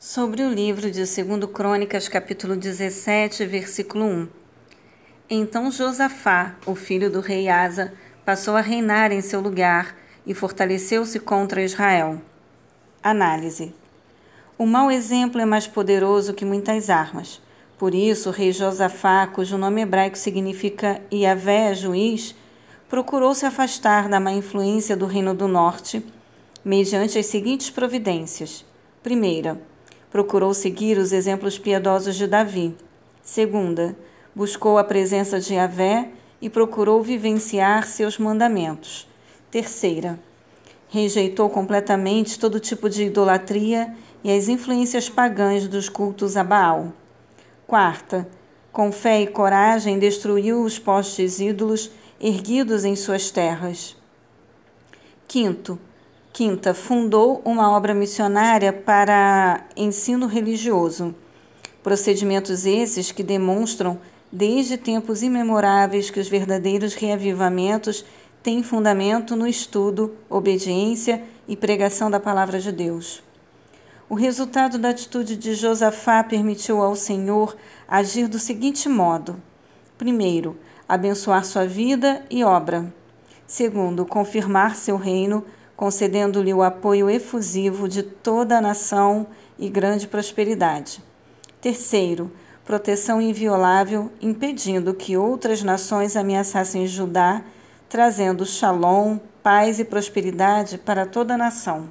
Sobre o livro de 2 Crônicas, capítulo 17, versículo 1. Então Josafá, o filho do rei Asa, passou a reinar em seu lugar e fortaleceu-se contra Israel. Análise. O mau exemplo é mais poderoso que muitas armas. Por isso, o rei Josafá, cujo nome hebraico significa Yahvé, juiz, procurou se afastar da má influência do reino do norte, mediante as seguintes providências. Primeira, procurou seguir os exemplos piedosos de Davi. Segunda, buscou a presença de Yahvé e procurou vivenciar seus mandamentos. Terceira, rejeitou completamente todo tipo de idolatria e as influências pagãs dos cultos a Baal. Quarta, com fé e coragem destruiu os postes ídolos erguidos em suas terras. Quinto, Quinta, fundou uma obra missionária para ensino religioso. Procedimentos esses que demonstram, desde tempos imemoráveis, que os verdadeiros reavivamentos têm fundamento no estudo, obediência e pregação da palavra de Deus. O resultado da atitude de Josafá permitiu ao Senhor agir do seguinte modo: primeiro, abençoar sua vida e obra. Segundo, confirmar seu reino concedendo-lhe o apoio efusivo de toda a nação e grande prosperidade. Terceiro, proteção inviolável, impedindo que outras nações ameaçassem Judá, trazendo shalom, paz e prosperidade para toda a nação.